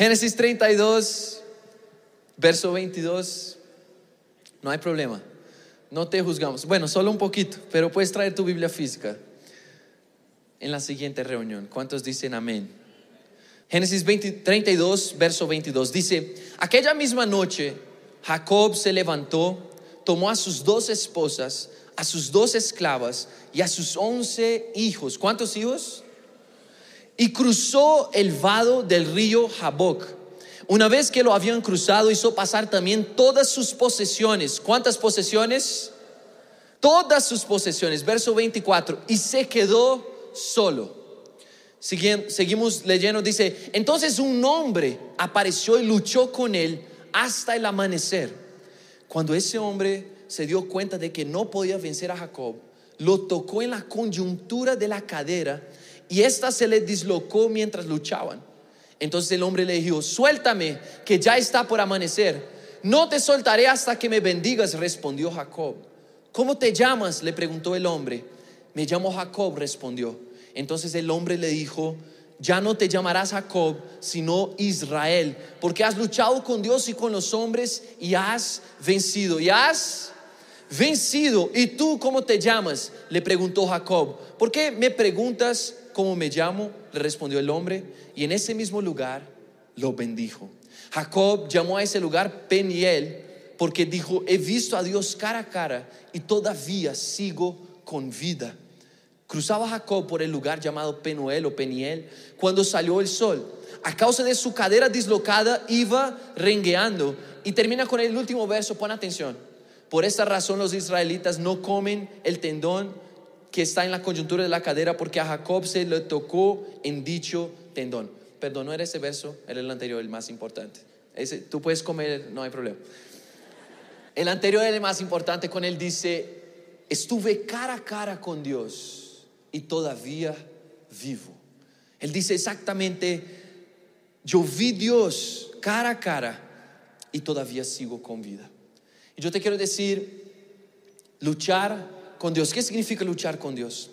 Génesis 32, verso 22. No hay problema. No te juzgamos. Bueno, solo un poquito, pero puedes traer tu Biblia física en la siguiente reunión. ¿Cuántos dicen amén? Génesis 32, verso 22 dice, aquella misma noche Jacob se levantó, tomó a sus dos esposas, a sus dos esclavas y a sus once hijos. ¿Cuántos hijos? Y cruzó el vado del río Jaboc. Una vez que lo habían cruzado, hizo pasar también todas sus posesiones. ¿Cuántas posesiones? Todas sus posesiones. Verso 24. Y se quedó solo. Seguimos leyendo, dice, entonces un hombre apareció y luchó con él hasta el amanecer. Cuando ese hombre se dio cuenta de que no podía vencer a Jacob, lo tocó en la coyuntura de la cadera y ésta se le dislocó mientras luchaban. Entonces el hombre le dijo, suéltame, que ya está por amanecer. No te soltaré hasta que me bendigas, respondió Jacob. ¿Cómo te llamas? le preguntó el hombre. Me llamo Jacob, respondió. Entonces el hombre le dijo, ya no te llamarás Jacob, sino Israel, porque has luchado con Dios y con los hombres y has vencido. Y has vencido. ¿Y tú cómo te llamas? Le preguntó Jacob. ¿Por qué me preguntas cómo me llamo? Le respondió el hombre. Y en ese mismo lugar lo bendijo. Jacob llamó a ese lugar Peniel porque dijo, he visto a Dios cara a cara y todavía sigo con vida. Cruzaba Jacob por el lugar llamado Penuel o Peniel cuando salió el sol. A causa de su cadera dislocada iba rengueando. Y termina con el último verso, pon atención. Por esta razón los israelitas no comen el tendón que está en la coyuntura de la cadera porque a Jacob se le tocó en dicho tendón. Perdón, no era ese verso, era el anterior, el más importante. Ese, tú puedes comer, no hay problema. El anterior era el más importante, con él dice, estuve cara a cara con Dios y todavía vivo. Él dice exactamente, yo vi Dios cara a cara y todavía sigo con vida. Y yo te quiero decir, luchar con Dios. ¿Qué significa luchar con Dios?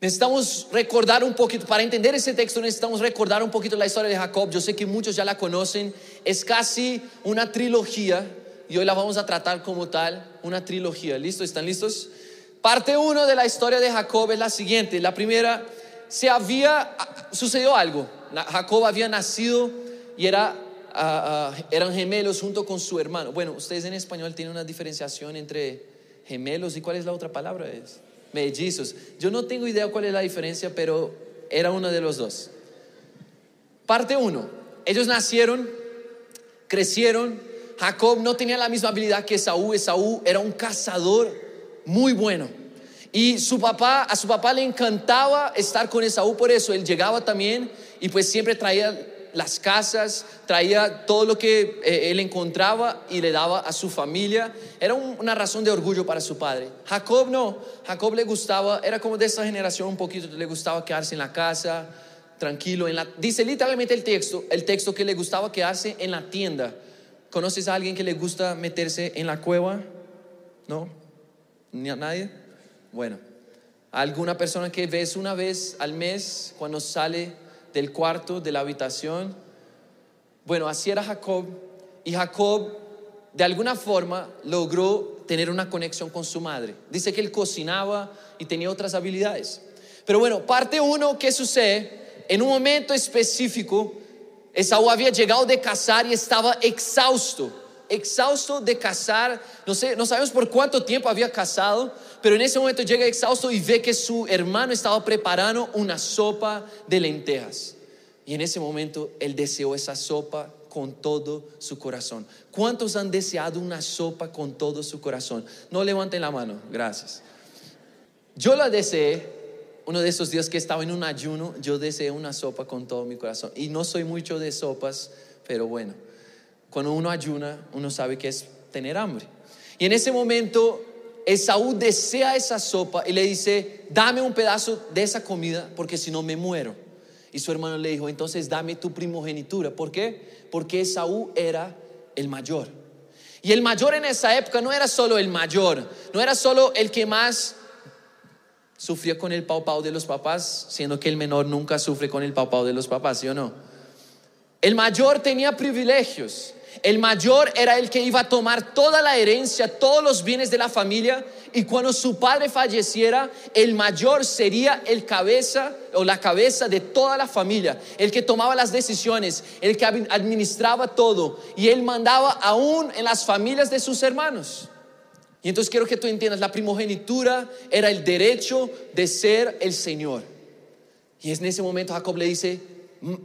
Necesitamos recordar un poquito, para entender ese texto necesitamos recordar un poquito la historia de Jacob. Yo sé que muchos ya la conocen, es casi una trilogía y hoy la vamos a tratar como tal, una trilogía. ¿Listo? ¿Están listos? Parte 1 de la historia de Jacob es la siguiente. La primera, se había, sucedió algo. Jacob había nacido y era, ah, ah, eran gemelos junto con su hermano. Bueno, ustedes en español tienen una diferenciación entre gemelos y cuál es la otra palabra? Es mellizos. Yo no tengo idea cuál es la diferencia, pero era uno de los dos. Parte 1. Ellos nacieron, crecieron. Jacob no tenía la misma habilidad que Esaú. Esaú era un cazador muy bueno. Y su papá, a su papá le encantaba estar con Esaú por eso. Él llegaba también y pues siempre traía las casas, traía todo lo que eh, él encontraba y le daba a su familia. Era una razón de orgullo para su padre. Jacob no, Jacob le gustaba, era como de esa generación un poquito, le gustaba quedarse en la casa, tranquilo. En la, dice literalmente el texto, el texto que le gustaba quedarse en la tienda. ¿Conoces a alguien que le gusta meterse en la cueva? ¿No? ¿Ni a nadie? Bueno, alguna persona que ves una vez al mes cuando sale del cuarto, de la habitación. Bueno, así era Jacob. Y Jacob, de alguna forma, logró tener una conexión con su madre. Dice que él cocinaba y tenía otras habilidades. Pero bueno, parte uno, ¿qué sucede? En un momento específico, Esaú había llegado de cazar y estaba exhausto exhausto de cazar, no sé, no sabemos por cuánto tiempo había cazado, pero en ese momento llega exhausto y ve que su hermano estaba preparando una sopa de lentejas. Y en ese momento él deseó esa sopa con todo su corazón. ¿Cuántos han deseado una sopa con todo su corazón? No levanten la mano, gracias. Yo la deseé uno de esos días que estaba en un ayuno, yo deseé una sopa con todo mi corazón. Y no soy mucho de sopas, pero bueno cuando uno ayuna, uno sabe que es tener hambre. Y en ese momento, Esaú desea esa sopa y le dice, dame un pedazo de esa comida porque si no me muero. Y su hermano le dijo, entonces dame tu primogenitura. ¿Por qué? Porque Esaú era el mayor. Y el mayor en esa época no era solo el mayor, no era solo el que más sufría con el pau pau de los papás, siendo que el menor nunca sufre con el pau pau de los papás, ¿sí o no? El mayor tenía privilegios. El mayor era el que iba a tomar toda la herencia, todos los bienes de la familia. Y cuando su padre falleciera, el mayor sería el cabeza o la cabeza de toda la familia, el que tomaba las decisiones, el que administraba todo. Y él mandaba aún en las familias de sus hermanos. Y entonces quiero que tú entiendas, la primogenitura era el derecho de ser el Señor. Y en ese momento Jacob le dice,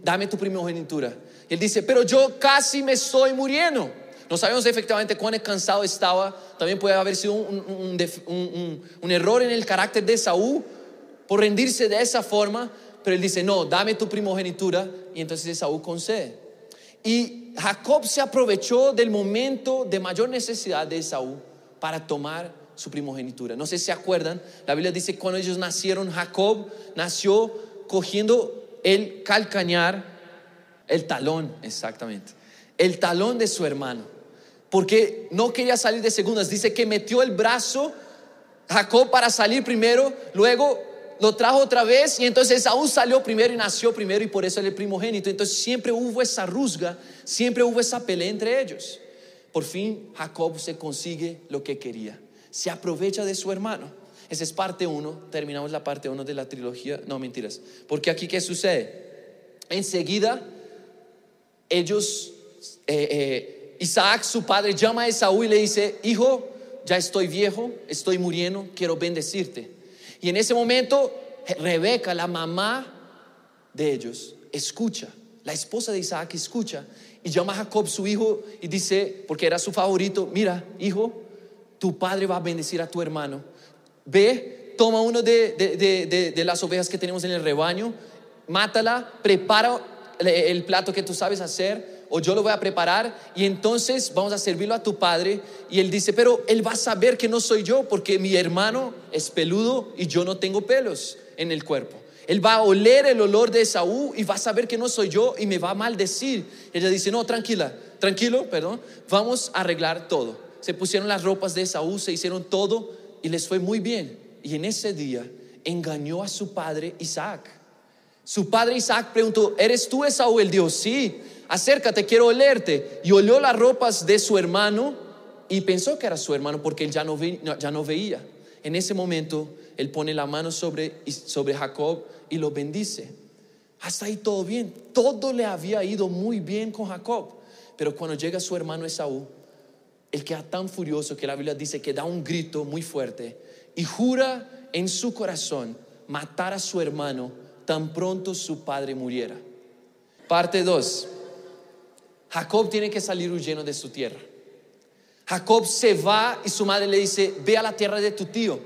dame tu primogenitura. Él dice, pero yo casi me estoy muriendo. No sabemos efectivamente cuán cansado estaba. También puede haber sido un, un, error en el carácter de Saúl por rendirse de esa forma. Pero él dice, no, dame tu primogenitura. Y entonces Saúl concede. Y Jacob se aprovechó del momento de mayor necesidad de Saúl para tomar su primogenitura. No sé si se acuerdan, la Biblia dice cuando ellos nacieron, Jacob nació cogiendo el calcañar, el talón, exactamente, el talón de su hermano, porque no quería salir de segundas. Dice que metió el brazo Jacob para salir primero, luego lo trajo otra vez y entonces aún salió primero y nació primero y por eso era el primogénito. Entonces siempre hubo esa rusga, siempre hubo esa pelea entre ellos. Por fin Jacob se consigue lo que quería. Se aprovecha de su hermano. Esa es parte uno. Terminamos la parte uno de la trilogía. No, mentiras. Porque aquí, ¿qué sucede? Enseguida, ellos, eh, eh, Isaac, su padre, llama a Esaú y le dice, hijo, ya estoy viejo, estoy muriendo, quiero bendecirte. Y en ese momento, Rebeca, la mamá de ellos, escucha. La esposa de Isaac escucha y llama a Jacob, su hijo, y dice, porque era su favorito, mira, hijo, tu padre va a bendecir a tu hermano. Ve, toma uno de, de, las ovejas que tenemos en el rebaño, mátala, prepara el plato que tú sabes hacer, o yo lo voy a preparar, y entonces vamos a servirlo a tu padre. Y él dice, pero él va a saber que no soy yo, porque mi hermano es peludo y yo no tengo pelos en el cuerpo. Él va a oler el olor de Esaú y va a saber que no soy yo y me va a maldecir. Ella dice, no, tranquila, tranquilo, perdón, vamos a arreglar todo. Se pusieron las ropas de Esaú, se hicieron todo y les fue muy bien. Y en ese día engañó a su padre Isaac. Su padre Isaac preguntó, ¿eres tú Esaú? Él dijo, sí, acércate, quiero olerte. Y olió las ropas de su hermano y pensó que era su hermano porque él ya no, ya no veía. En ese momento, él pone la mano sobre, sobre Jacob y lo bendice. Hasta ahí todo bien. Todo le había ido muy bien con Jacob. Pero cuando llega su hermano Esaú, él queda tan furioso que la Biblia dice que da un grito muy fuerte y jura en su corazón matar a su hermano tan pronto su padre muriera. Parte 2. Jacob tiene que salir huyendo de su tierra. Jacob se va y su madre le dice, ve a la tierra de tu tío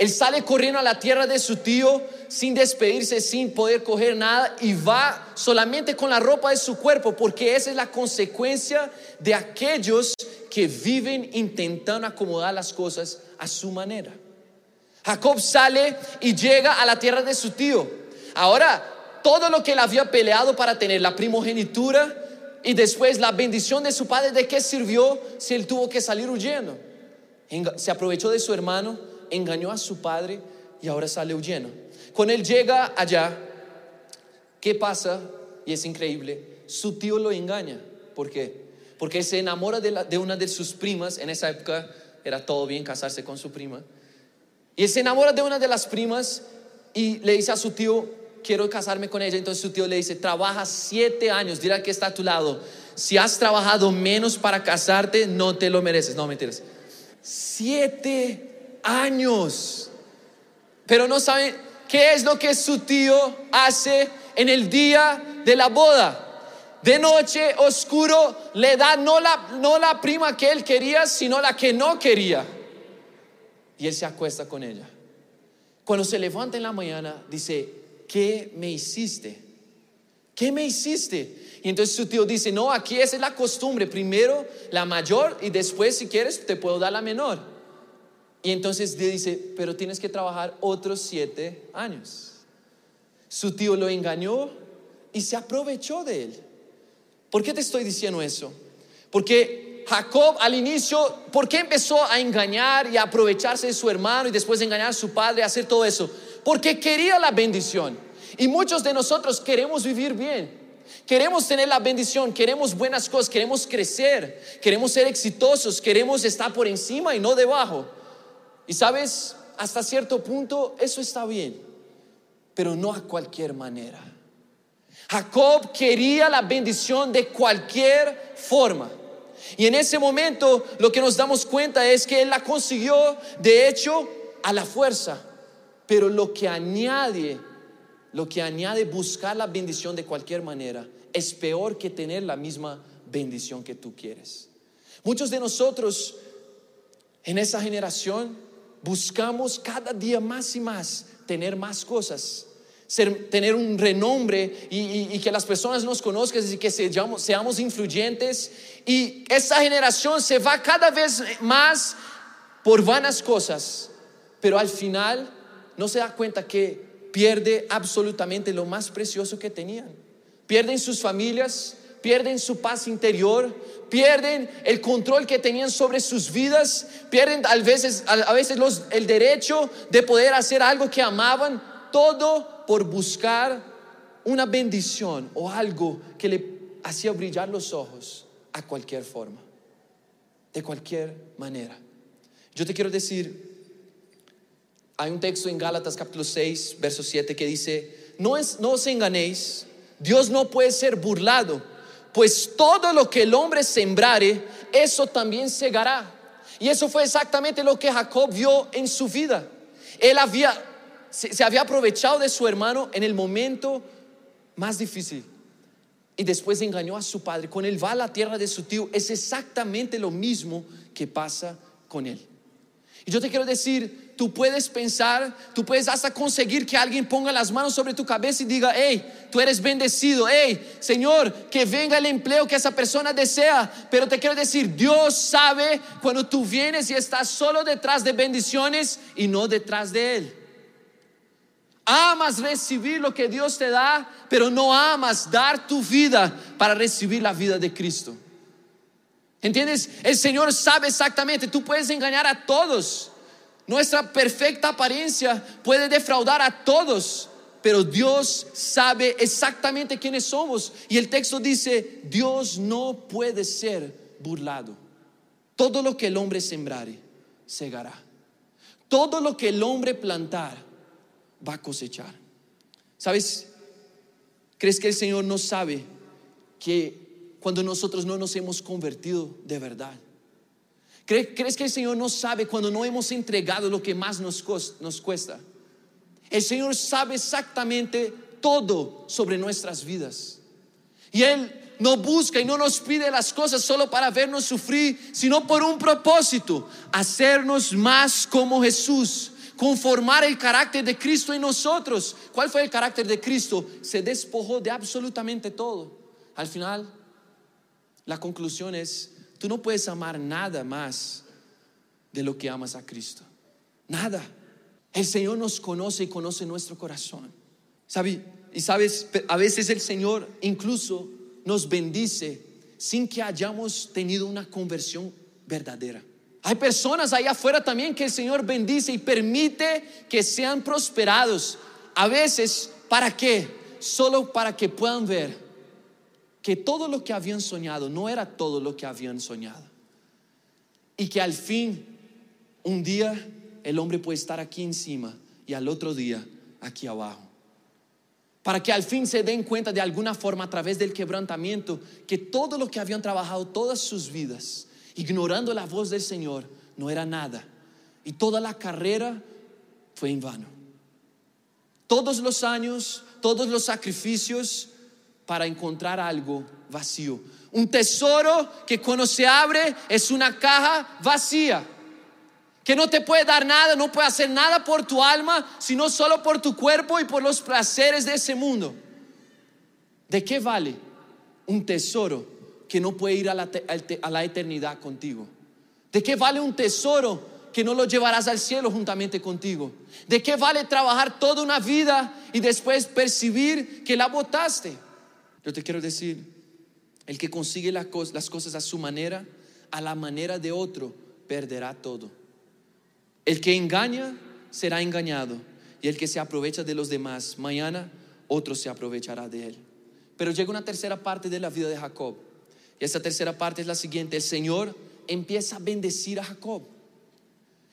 él sale corriendo a la tierra de su tío sin despedirse, sin poder coger nada y va solamente con la ropa de su cuerpo, porque esa es la consecuencia de aquellos que viven intentando acomodar las cosas a su manera. Jacob sale y llega a la tierra de su tío. Ahora, todo lo que él había peleado para tener la primogenitura y después la bendición de su padre, ¿de qué sirvió si él tuvo que salir huyendo? Se aprovechó de su hermano engañó a su padre y ahora sale huyendo. Cuando él llega allá, ¿qué pasa? Y es increíble, su tío lo engaña. ¿Por qué? Porque se enamora de, de una de sus primas, en esa época era todo bien casarse con su prima, y se enamora de una de las primas y le dice a su tío, quiero casarme con ella. Entonces su tío le dice, trabaja siete años, dirá que está a tu lado. Si has trabajado menos para casarte, no te lo mereces. No, mentiras. Siete años. Pero no saben qué es lo que su tío hace en el día de la boda. De noche oscuro le da no la, no la prima que él quería, sino la que no quería. Y él se acuesta con ella. Cuando se levanta en la mañana, dice, ¿qué me hiciste? ¿Qué me hiciste? Y entonces su tío dice, no, aquí esa es la costumbre. Primero la mayor y después si quieres te puedo dar la menor. Y entonces dice, pero tienes que trabajar otros siete años. Su tío lo engañó y se aprovechó de él. ¿Por qué te estoy diciendo eso? Porque Jacob al inicio, ¿por qué empezó a engañar y a aprovecharse de su hermano y después de engañar a su padre, a hacer todo eso? Porque quería la bendición. Y muchos de nosotros queremos vivir bien. Queremos tener la bendición, queremos buenas cosas, queremos crecer, queremos ser exitosos, queremos estar por encima y no debajo. Y sabes, hasta cierto punto eso está bien, pero no a cualquier manera. Jacob quería la bendición de cualquier forma. Y en ese momento lo que nos damos cuenta es que él la consiguió, de hecho, a la fuerza. Pero lo que añade, lo que añade buscar la bendición de cualquier manera, es peor que tener la misma bendición que tú quieres. Muchos de nosotros en esa generación buscamos cada día más y más tener más cosas, tener un renombre y, que las personas nos conozcan y que seamos, seamos influyentes. Y esa generación se va cada vez más por vanas cosas, pero al final no se da cuenta que pierde absolutamente lo más precioso que tenían pierden sus familias, pierden su paz interior, pierden el control que tenían sobre sus vidas, pierden a veces, a veces el derecho de poder hacer algo que amaban, todo por buscar una bendición o algo que le hacía brillar los ojos a cualquier forma, de cualquier manera. Yo te quiero decir, hay un texto en Gálatas capítulo 6, verso 7 que dice, no, es, no os enganéis, Dios no puede ser burlado, pues todo lo que el hombre sembrare, eso también segará. Y eso fue exactamente lo que Jacob vio en su vida. Él había, se, había aprovechado de su hermano en el momento más difícil. Y después engañó a su padre. Con él va a la tierra de su tío. Es exactamente lo mismo que pasa con él. Yo te quiero decir, tú puedes pensar, tú puedes hasta conseguir que alguien ponga las manos sobre tu cabeza y diga, hey, tú eres bendecido, hey, Señor, que venga el empleo que esa persona desea. Pero te quiero decir, Dios sabe cuando tú vienes y estás solo detrás de bendiciones y no detrás de Él. Amas recibir lo que Dios te da, pero no amas dar tu vida para recibir la vida de Cristo. ¿Entiendes? El Señor sabe exactamente, tú puedes engañar a todos nuestra perfecta apariencia puede defraudar a todos, pero Dios sabe exactamente quiénes somos. Y el texto dice, Dios no puede ser burlado. Todo lo que el hombre sembrare, segará. Todo lo que el hombre plantar, va a cosechar. ¿Sabes? ¿Crees que el Señor no sabe que cuando nosotros no nos hemos convertido de verdad? ¿Crees que el Señor no sabe cuando no hemos entregado lo que más nos, cuesta? El Señor sabe exactamente todo sobre nuestras vidas. Y Él no busca y no nos pide las cosas solo para vernos sufrir, sino por un propósito, hacernos más como Jesús, conformar el carácter de Cristo en nosotros. ¿Cuál fue el carácter de Cristo? Se despojó de absolutamente todo. Al final, la conclusión es, Tú no puedes amar nada más de lo que amas a Cristo. Nada. El Señor nos conoce y conoce nuestro corazón. ¿Sabe? Y sabes, a veces el Señor incluso nos bendice sin que hayamos tenido una conversión verdadera. Hay personas ahí afuera también que el Señor bendice y permite que sean prosperados. A veces, ¿para qué? Solo para que puedan ver que todo lo que habían soñado no era todo lo que habían soñado. Y que al fin, un día, el hombre puede estar aquí encima y al otro día aquí abajo. Para que al fin se den cuenta de alguna forma a través del quebrantamiento que todo lo que habían trabajado todas sus vidas, ignorando la voz del Señor, no era nada. Y toda la carrera fue en vano. Todos los años, todos los sacrificios, para encontrar algo vacío. Un tesoro que cuando se abre es una caja vacía. Que no te puede dar nada, no puede hacer nada por tu alma, sino solo por tu cuerpo y por los placeres de ese mundo. ¿De qué vale un tesoro que no puede ir a la, eternidad contigo? ¿De qué vale un tesoro que no lo llevarás al cielo juntamente contigo? ¿De qué vale trabajar toda una vida y después percibir que la botaste? Yo te quiero decir, el que consigue las cosas a su manera, a la manera de otro, perderá todo. El que engaña será engañado y el que se aprovecha de los demás, mañana otro se aprovechará de él. Pero llega una tercera parte de la vida de Jacob. Y esa tercera parte es la siguiente. El Señor empieza a bendecir a Jacob.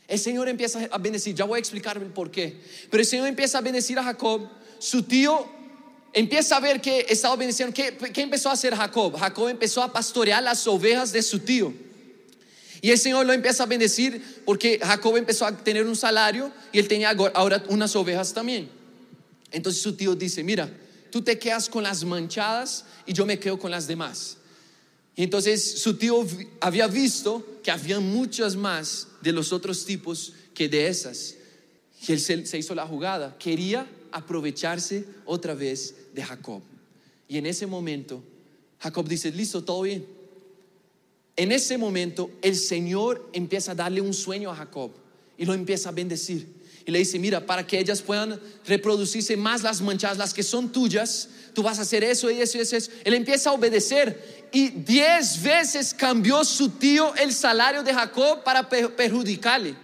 El Señor empieza a bendecir. Ya voy a explicar el por qué. Pero el Señor empieza a bendecir a Jacob. Su tío empieza a ver que estaba bendiciendo. ¿Qué, ¿Qué, empezó a hacer Jacob? Jacob empezó a pastorear las ovejas de su tío. Y el Señor lo empieza a bendecir porque Jacob empezó a tener un salario y él tenía ahora unas ovejas también. Entonces su tío dice, mira, tú te quedas con las manchadas y yo me quedo con las demás. Y entonces su tío había visto que había muchas más de los otros tipos que de esas. Y él se, hizo la jugada. Quería aprovecharse otra vez de Jacob. Y en ese momento, Jacob dice, listo, todo bien. En ese momento, el Señor empieza a darle un sueño a Jacob y lo empieza a bendecir y le dice, mira, para que ellas puedan reproducirse más las manchadas, las que son tuyas, tú vas a hacer eso y eso y eso. Él empieza a obedecer y diez veces cambió su tío el salario de Jacob para perjudicarle.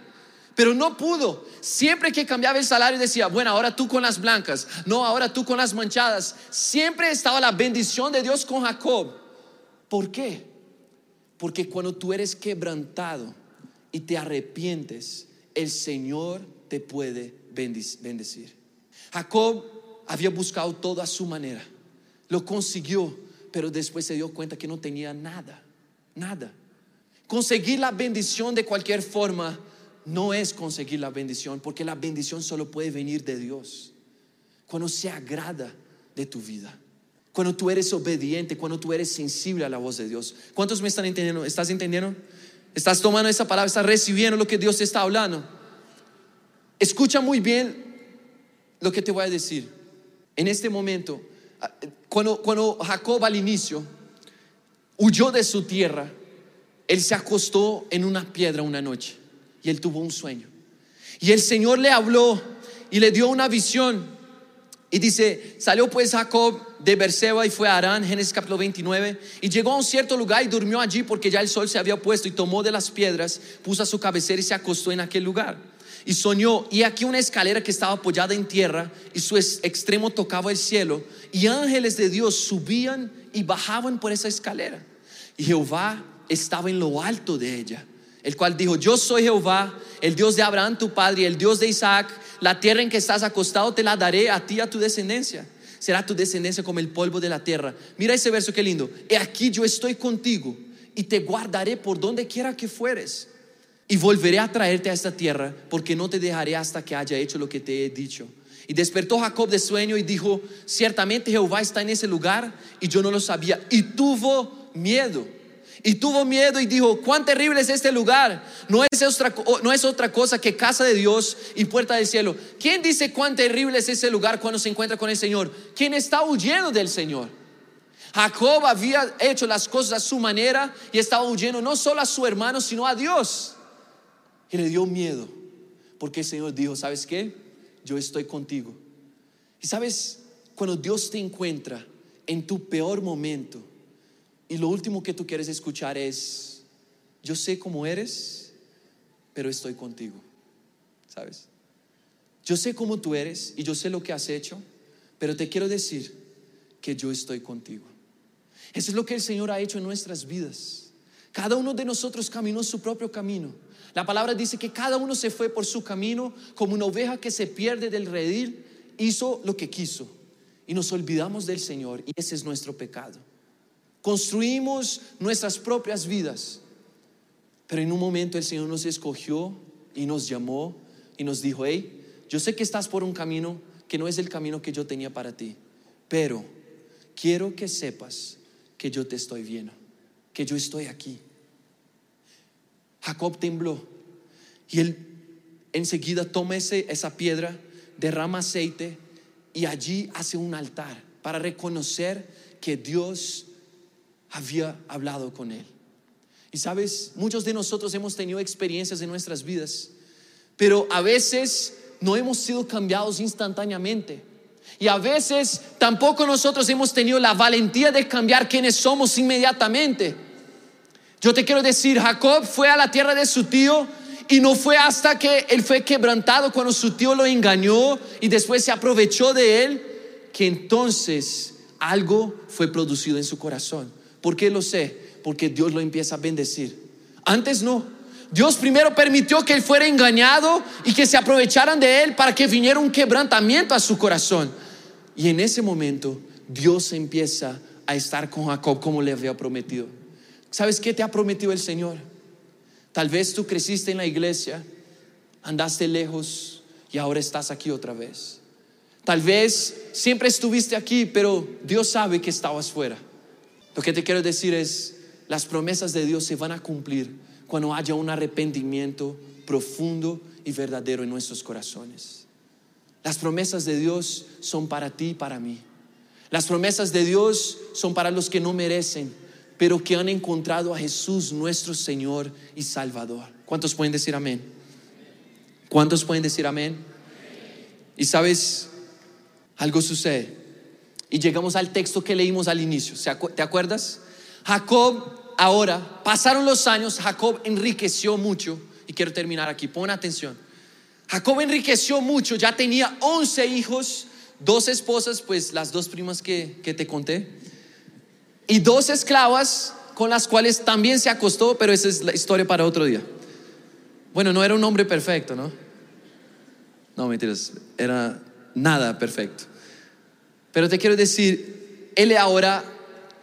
Pero no pudo. Siempre que cambiaba el salario decía, bueno, ahora tú con las blancas, no, ahora tú con las manchadas. Siempre estaba la bendición de Dios con Jacob. ¿Por qué? Porque cuando tú eres quebrantado y te arrepientes, el Señor te puede bendecir. Jacob había buscado todo a su manera, lo consiguió, pero después se dio cuenta que no tenía nada, nada. Conseguir la bendición de cualquier forma no es conseguir la bendición, porque la bendición solo puede venir de Dios. Cuando se agrada de tu vida, cuando tú eres obediente, cuando tú eres sensible a la voz de Dios. ¿Cuántos me están entendiendo? ¿Estás entendiendo? ¿Estás tomando esa palabra? ¿Estás recibiendo lo que Dios está hablando? Escucha muy bien lo que te voy a decir. En este momento, ah, cuando, cuando Jacob al inicio huyó de su tierra, él se acostó en una piedra una noche y él tuvo un sueño. Y el Señor le habló y le dio una visión. Y dice, salió pues Jacob de Berseba y fue a Arán, Génesis capítulo 29, y llegó a un cierto lugar y durmió allí porque ya el sol se había puesto y tomó de las piedras, puso a su cabecera y se acostó en aquel lugar y soñó, y aquí una escalera que estaba apoyada en tierra y su extremo tocaba el cielo, y ángeles de Dios subían y bajaban por esa escalera. Y Jehová estaba en lo alto de ella, el cual dijo, yo soy Jehová, el Dios de Abraham tu padre, el Dios de Isaac, la tierra en que estás acostado te la daré a ti y a tu descendencia. Será tu descendencia como el polvo de la tierra. Mira ese verso, qué lindo. He aquí yo estoy contigo y te guardaré por donde quiera que fueres y volveré a traerte a esta tierra, porque no te dejaré hasta que haya hecho lo que te he dicho. Y despertó Jacob de sueño y dijo, ciertamente Jehová está en ese lugar y yo no lo sabía. Y tuvo miedo. Y tuvo miedo y dijo, cuán terrible es este lugar. No es, otra, no es otra cosa que casa de Dios y puerta del cielo. ¿Quién dice cuán terrible es ese lugar cuando se encuentra con el Señor? ¿Quién está huyendo del Señor? Jacob había hecho las cosas a su manera y estaba huyendo no solo a su hermano, sino a Dios. Y le dio miedo, porque el Señor dijo, ¿sabes qué? Yo estoy contigo. Y sabes, cuando Dios te encuentra en tu peor momento, y lo último que tú quieres escuchar es, yo sé cómo eres, pero estoy contigo. ¿Sabes? Yo sé cómo tú eres y yo sé lo que has hecho, pero te quiero decir que yo estoy contigo. Eso es lo que el Señor ha hecho en nuestras vidas. Cada uno de nosotros caminó su propio camino. La palabra dice que cada uno se fue por su camino como una oveja que se pierde del redil, hizo lo que quiso. Y nos olvidamos del Señor y ese es nuestro pecado. Construimos nuestras propias vidas. Pero en un momento el Señor nos escogió y nos llamó y nos dijo, hey, yo sé que estás por un camino que no es el camino que yo tenía para ti, pero quiero que sepas que yo te estoy viendo, que yo estoy aquí. Jacob tembló y él enseguida toma esa piedra, derrama aceite y allí hace un altar para reconocer que Dios había hablado con él. Y sabes, muchos de nosotros hemos tenido experiencias en nuestras vidas, pero a veces no hemos sido cambiados instantáneamente. Y a veces tampoco nosotros hemos tenido la valentía de cambiar quienes somos inmediatamente. Yo te quiero decir, Jacob fue a la tierra de su tío y no fue hasta que él fue quebrantado cuando su tío lo engañó y después se aprovechó de él, que entonces algo fue producido en su corazón. ¿Por qué lo sé? Porque Dios lo empieza a bendecir. Antes no. Dios primero permitió que él fuera engañado y que se aprovecharan de él para que viniera un quebrantamiento a su corazón. Y en ese momento Dios empieza a estar con Jacob como le había prometido. ¿Sabes qué te ha prometido el Señor? Tal vez tú creciste en la iglesia, andaste lejos y ahora estás aquí otra vez. Tal vez siempre estuviste aquí, pero Dios sabe que estabas fuera. Lo que te quiero decir es, las promesas de Dios se van a cumplir cuando haya un arrepentimiento profundo y verdadero en nuestros corazones. Las promesas de Dios son para ti y para mí. Las promesas de Dios son para los que no merecen, pero que han encontrado a Jesús nuestro Señor y Salvador. ¿Cuántos pueden decir amén? ¿Cuántos pueden decir amén? Y sabes, algo sucede. Y llegamos al texto que leímos al inicio. ¿Te acuerdas? Jacob, ahora, pasaron los años, Jacob enriqueció mucho. Y quiero terminar aquí, pon atención. Jacob enriqueció mucho, ya tenía 11 hijos, dos esposas, pues las dos primas que, que te conté, y dos esclavas con las cuales también se acostó, pero esa es la historia para otro día. Bueno, no era un hombre perfecto, ¿no? No, mentiras, era nada perfecto. Pero te quiero decir, él ahora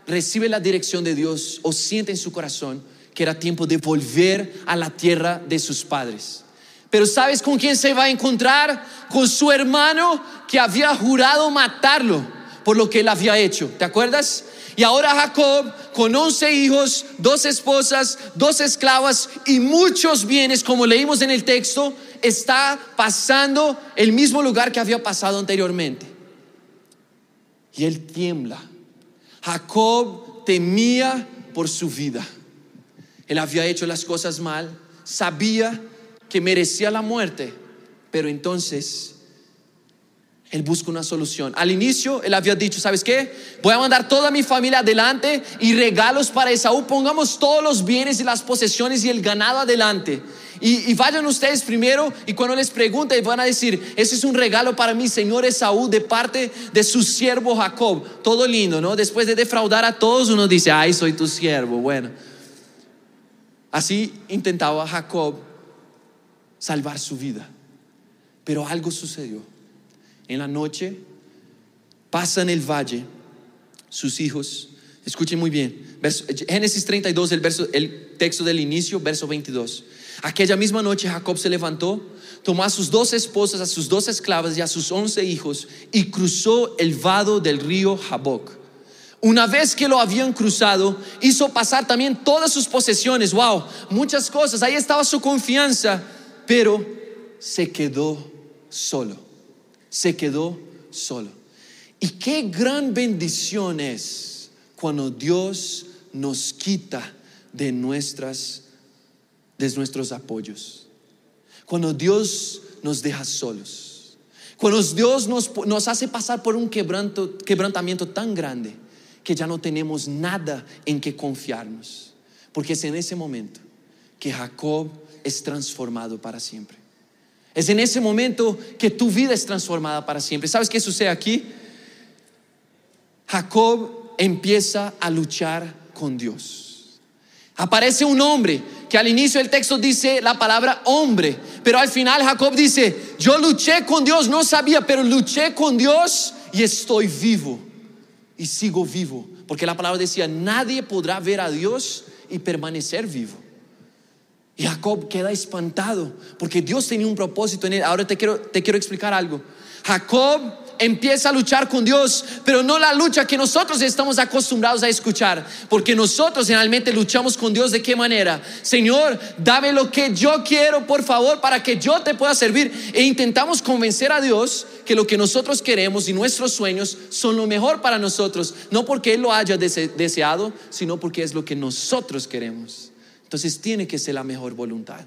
recibe la dirección de Dios o siente en su corazón que era tiempo de volver a la tierra de sus padres. Pero ¿sabes con quién se va a encontrar? Con su hermano que había jurado matarlo por lo que él había hecho. ¿Te acuerdas? Y ahora Jacob, con once hijos, dos esposas, dos esclavas y muchos bienes, como leímos en el texto, está pasando el mismo lugar que había pasado anteriormente. Y él tiembla. Jacob temía por su vida. Él había hecho las cosas mal, sabía que merecía la muerte, pero entonces él busca una solución. Al inicio, él había dicho, ¿sabes qué? Voy a mandar toda mi familia adelante y regalos para Esaú. Pongamos todos los bienes y las posesiones y el ganado adelante. Y, vayan ustedes primero y cuando les pregunten van a decir, ese es un regalo para mi señor Esaú de parte de su siervo Jacob. Todo lindo, ¿no? Después de defraudar a todos, uno dice, ay, soy tu siervo. Bueno, así intentaba Jacob salvar su vida. Pero algo sucedió. En la noche pasan el valle sus hijos. Escuchen muy bien. Génesis 32, el, verso, el texto del inicio, verso 22. Aquella misma noche Jacob se levantó, tomó a sus dos esposas, a sus dos esclavas y a sus once hijos y cruzó el vado del río Jaboc. Una vez que lo habían cruzado, hizo pasar también todas sus posesiones. Wow, muchas cosas. Ahí estaba su confianza, pero se quedó solo. Se quedó solo. Y qué gran bendición es cuando Dios nos quita de nuestras de nuestros apoyos. Cuando Dios nos deja solos. Cuando Dios nos, nos hace pasar por un quebranto, quebrantamiento tan grande que ya no tenemos nada en que confiarnos. Porque es en ese momento que Jacob es transformado para siempre. Es en ese momento que tu vida es transformada para siempre. ¿Sabes qué sucede aquí? Jacob empieza a luchar con Dios. Aparece un hombre que al inicio del texto dice la palabra hombre, pero al final Jacob dice, yo luché con Dios, no sabía, pero luché con Dios y estoy vivo y sigo vivo, porque la palabra decía, nadie podrá ver a Dios y permanecer vivo. Y Jacob queda espantado, porque Dios tenía un propósito en él. Ahora te quiero, te quiero explicar algo. Jacob empieza a luchar con Dios, pero no la lucha que nosotros estamos acostumbrados a escuchar, porque nosotros generalmente luchamos con Dios de qué manera? Señor, dame lo que yo quiero, por favor, para que yo te pueda servir. E intentamos convencer a Dios que lo que nosotros queremos y nuestros sueños son lo mejor para nosotros, no porque Él lo haya deseado, sino porque es lo que nosotros queremos. Entonces tiene que ser la mejor voluntad.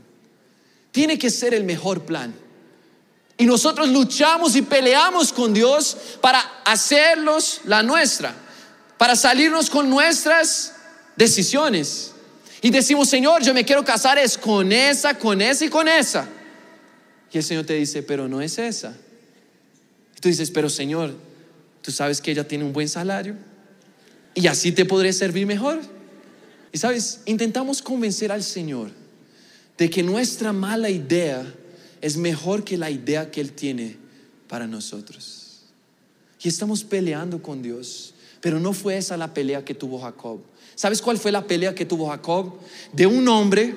Tiene que ser el mejor plan. Y nosotros luchamos y peleamos con Dios para hacerlos la nuestra, para salirnos con nuestras decisiones. Y decimos, Señor, yo me quiero casar es con esa, con esa y con esa. Y el Señor te dice, pero no es esa. Y tú dices, pero Señor, tú sabes que ella tiene un buen salario y así te podré servir mejor. Y sabes, intentamos convencer al Señor de que nuestra mala idea es mejor que la idea que Él tiene para nosotros. Y estamos peleando con Dios, pero no fue esa la pelea que tuvo Jacob. ¿Sabes cuál fue la pelea que tuvo Jacob? De un hombre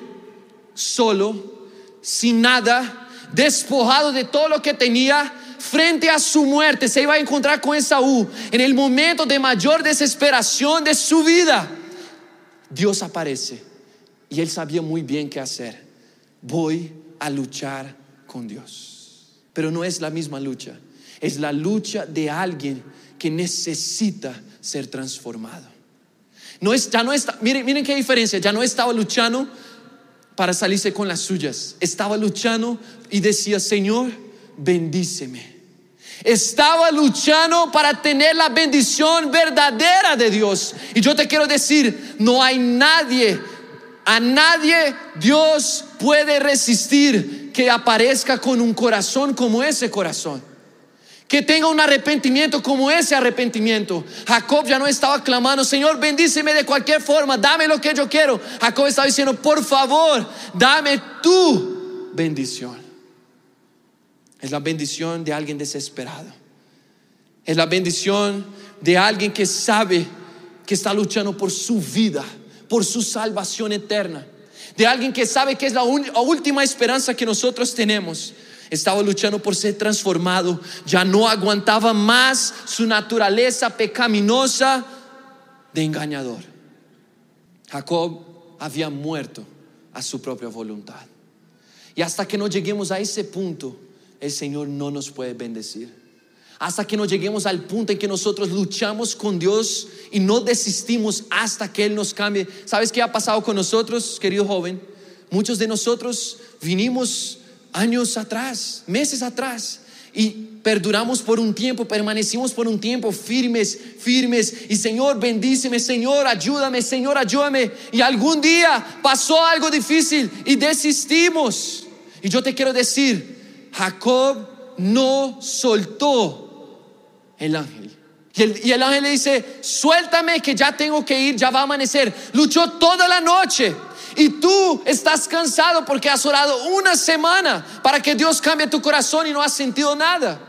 solo, sin nada, despojado de todo lo que tenía, frente a su muerte, se iba a encontrar con Esaú en el momento de mayor desesperación de su vida. Dios aparece y él sabía muy bien qué hacer. Voy a luchar con Dios. Pero no es la misma lucha, es la lucha de alguien que necesita ser transformado. No es, ya no está, miren, miren qué diferencia, ya no estaba luchando para salirse con las suyas, estaba luchando y decía, Señor, bendíceme. Estaba luchando para tener la bendición verdadera de Dios. Y yo te quiero decir, no hay nadie, a nadie Dios puede resistir que aparezca con un corazón como ese corazón. Que tenga un arrepentimiento como ese arrepentimiento. Jacob ya no estaba clamando, Señor, bendíceme de cualquier forma, dame lo que yo quiero. Jacob estaba diciendo, por favor, dame tu bendición. Es la bendición de alguien desesperado. Es la bendición de alguien que sabe que está luchando por su vida, por su salvación eterna. De alguien que sabe que es la, última esperanza que nosotros tenemos. Estaba luchando por ser transformado. Ya no aguantaba más su naturaleza pecaminosa de engañador. Jacob había muerto a su propia voluntad. Y hasta que no lleguemos a ese punto, el Señor no nos puede bendecir. Hasta que no lleguemos al punto en que nosotros luchamos con Dios y no desistimos hasta que Él nos cambie. ¿Sabes qué ha pasado con nosotros, querido joven? Muchos de nosotros vinimos años atrás, meses atrás, y perduramos por un tiempo, permanecimos por un tiempo firmes, firmes, y Señor, bendíceme, Señor, ayúdame, Señor, ayúdame. Y algún día pasó algo difícil y desistimos. Y yo te quiero decir, Jacob no soltó el ángel. Y el, ángel le dice, suéltame que ya tengo que ir, ya va a amanecer. Luchó toda la noche. Y tú estás cansado porque has orado una semana para que Dios cambie tu corazón y no has sentido nada.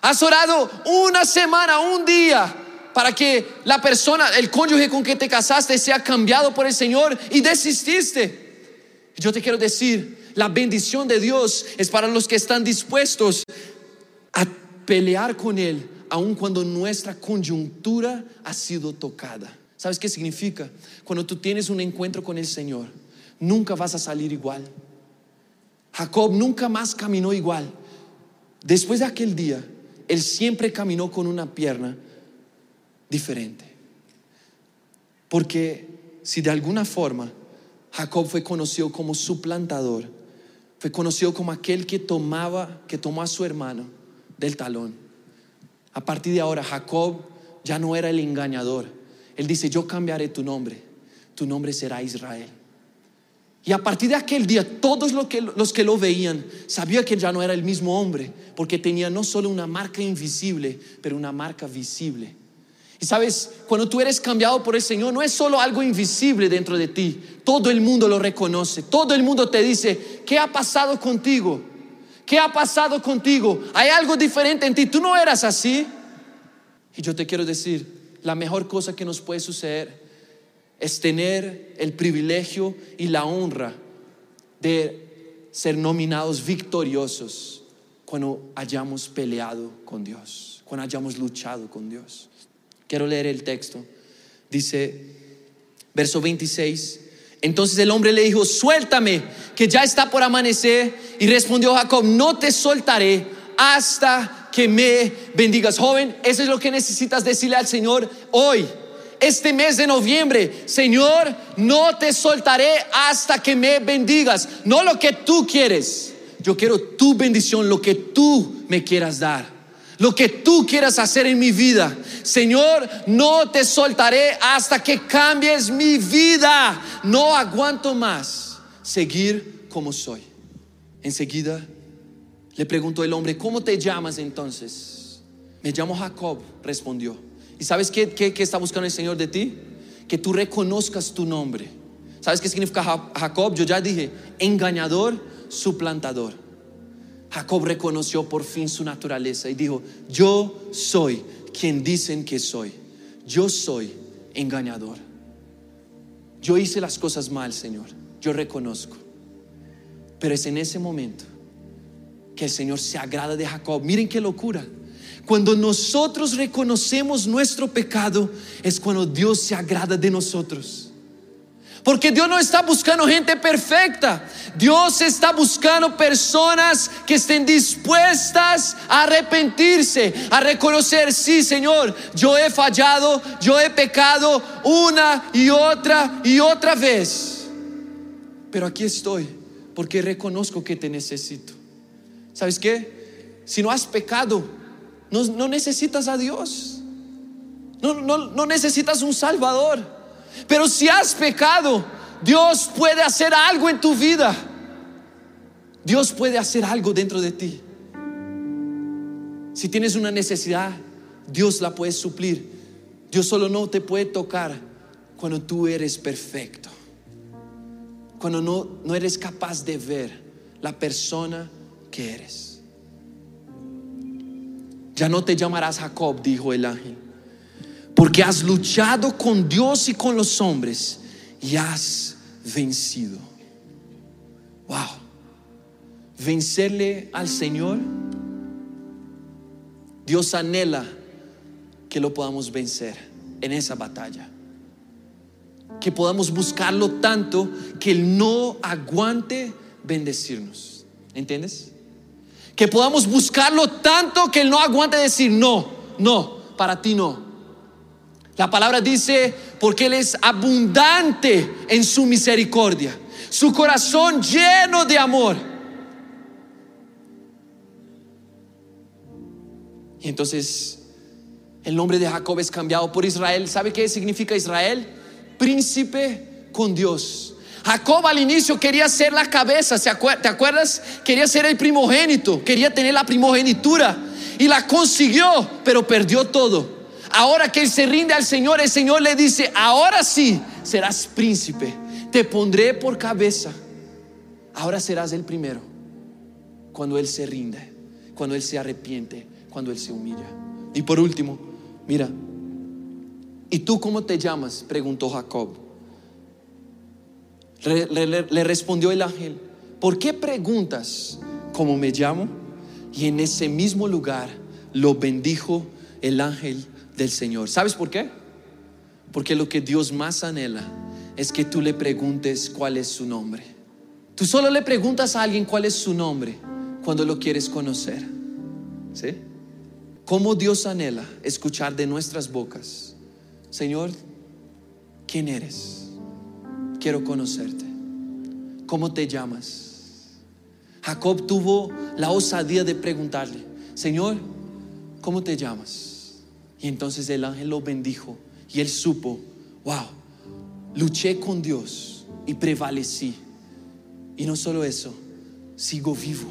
Has orado una semana, un día, para que la persona, el cónyuge con que te casaste, sea cambiado por el Señor y desististe. Yo te quiero decir, la bendición de Dios es para los que están dispuestos a pelear con Él, aun cuando nuestra coyuntura ha sido tocada. ¿Sabes qué significa? Cuando tú tienes un encuentro con el Señor, nunca vas a salir igual. Jacob nunca más caminó igual. Después de aquel día, él siempre caminó con una pierna diferente. Porque si de alguna forma Jacob fue conocido como suplantador, fue conocido como aquel que tomaba, que tomó a su hermano del talón. A partir de ahora, Jacob ya no era el engañador. Él dice, yo cambiaré tu nombre, tu nombre será Israel. Y a partir de aquel día, todos los que, los que lo veían sabían que ya no era el mismo hombre, porque tenía no solo una marca invisible, pero una marca visible. Y sabes, cuando tú eres cambiado por el Señor, no es solo algo invisible dentro de ti. Todo el mundo lo reconoce. Todo el mundo te dice, ¿qué ha pasado contigo? ¿Qué ha pasado contigo? Hay algo diferente en ti. Tú no eras así. Y yo te quiero decir, la mejor cosa que nos puede suceder es tener el privilegio y la honra de ser nominados victoriosos cuando hayamos peleado con Dios, cuando hayamos luchado con Dios. Quiero leer el texto. Dice, verso 26. Entonces el hombre le dijo, suéltame, que ya está por amanecer. Y respondió Jacob, no te soltaré hasta que me bendigas. Joven, eso es lo que necesitas decirle al Señor hoy. Este mes de noviembre, Señor, no te soltaré hasta que me bendigas. No lo que tú quieres. Yo quiero tu bendición, lo que tú me quieras dar lo que tú quieras hacer en mi vida. Señor, no te soltaré hasta que cambies mi vida. No aguanto más seguir como soy. Enseguida le preguntó el hombre, ¿cómo te llamas entonces? Me llamo Jacob, respondió. ¿Y sabes qué, qué, qué está buscando el Señor de ti? Que tú reconozcas tu nombre. ¿Sabes qué significa Ja- Jacob? Yo ya dije, engañador, suplantador. Jacob reconoció por fin su naturaleza y dijo, yo soy quien dicen que soy. Yo soy engañador. Yo hice las cosas mal, Señor. Yo reconozco. Pero es en ese momento que el Señor se agrada de Jacob. Miren qué locura. Cuando nosotros reconocemos nuestro pecado, es cuando Dios se agrada de nosotros. Porque Dios no está buscando gente perfecta. Dios está buscando personas que estén dispuestas a arrepentirse, a reconocer, sí, Señor, yo he fallado, yo he pecado una y otra y otra vez. Pero aquí estoy porque reconozco que te necesito. ¿Sabes qué? Si no has pecado, no, necesitas a Dios. No, no, no necesitas un Salvador. Pero si has pecado, Dios puede hacer algo en tu vida. Dios puede hacer algo dentro de ti. Si tienes una necesidad, Dios la puede suplir. Dios solo no te puede tocar cuando tú eres perfecto. Cuando no, no eres capaz de ver la persona que eres. Ya no te llamarás Jacob, dijo el ángel porque has luchado con Dios y con los hombres y has vencido. Wow. Vencerle al Señor, Dios anhela que lo podamos vencer en esa batalla. Que podamos buscarlo tanto que Él no aguante bendecirnos. ¿Entiendes? Que podamos buscarlo tanto que Él no aguante decir, no, no, para ti no. La palabra dice, porque Él es abundante en su misericordia, su corazón lleno de amor. Y entonces el nombre de Jacob es cambiado por Israel. ¿Sabe qué significa Israel? Príncipe con Dios. Jacob al inicio quería ser la cabeza, ¿se acuer- ¿te acuerdas? Quería ser el primogénito, quería tener la primogenitura y la consiguió, pero perdió todo. Ahora que él se rinde al Señor, el Señor le dice, ahora sí serás príncipe, te pondré por cabeza. Ahora serás el primero cuando Él se rinde, cuando Él se arrepiente, cuando Él se humilla. Y por último, mira, ¿y tú cómo te llamas? preguntó Jacob. Le, le- le respondió el ángel, ¿por qué preguntas cómo me llamo? Y en ese mismo lugar lo bendijo el ángel del Señor. ¿Sabes por qué? Porque lo que Dios más anhela es que tú le preguntes cuál es su nombre. Tú solo le preguntas a alguien cuál es su nombre cuando lo quieres conocer. ¿Sí? Cómo Dios anhela escuchar de nuestras bocas, Señor, ¿quién eres? Quiero conocerte. ¿Cómo te llamas? Jacob tuvo la osadía de preguntarle, Señor, ¿cómo te llamas? Y entonces el ángel lo bendijo y él supo, wow, luché con Dios y prevalecí. Y no solo eso, sigo vivo.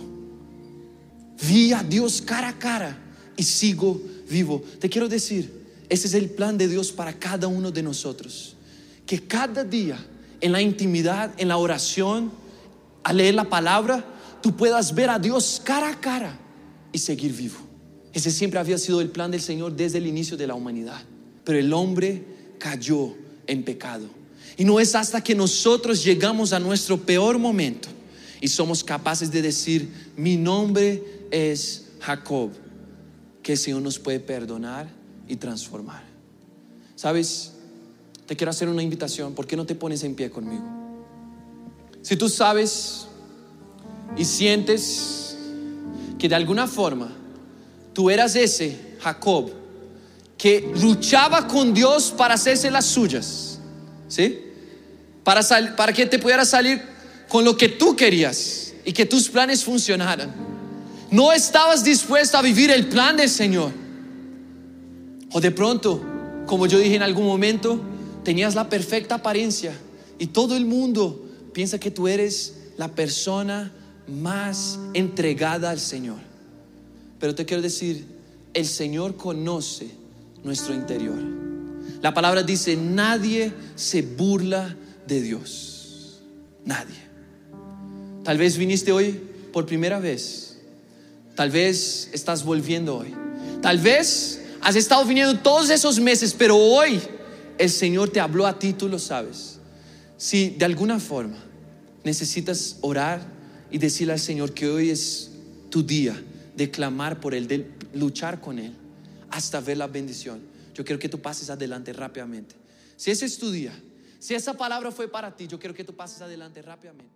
Vi a Dios cara a cara y sigo vivo. Te quiero decir, ese es el plan de Dios para cada uno de nosotros. Que cada día, en la intimidad, en la oración, al leer la palabra, tú puedas ver a Dios cara a cara y seguir vivo. Ese siempre había sido el plan del Señor desde el inicio de la humanidad. Pero el hombre cayó en pecado. Y no es hasta que nosotros llegamos a nuestro peor momento y somos capaces de decir, mi nombre es Jacob, que el Señor nos puede perdonar y transformar. ¿Sabes? Te quiero hacer una invitación. ¿Por qué no te pones en pie conmigo? Si tú sabes y sientes que de alguna forma tú eras ese Jacob que luchaba con Dios para hacerse las suyas, ¿sí? Para, sal- para que te pudiera salir con lo que tú querías y que tus planes funcionaran. No estabas dispuesto a vivir el plan del Señor. O de pronto, como yo dije en algún momento, tenías la perfecta apariencia y todo el mundo piensa que tú eres la persona más entregada al Señor. Pero te quiero decir, el Señor conoce nuestro interior. La palabra dice, nadie se burla de Dios. Nadie. Tal vez viniste hoy por primera vez. Tal vez estás volviendo hoy. Tal vez has estado viniendo todos esos meses, pero hoy el Señor te habló a ti, tú lo sabes. Si de alguna forma necesitas orar y decirle al Señor que hoy es tu día de clamar por Él, de luchar con Él, hasta ver la bendición, yo quiero que tú pases adelante rápidamente. Si ese es tu día, si esa palabra fue para ti, yo quiero que tú pases adelante rápidamente.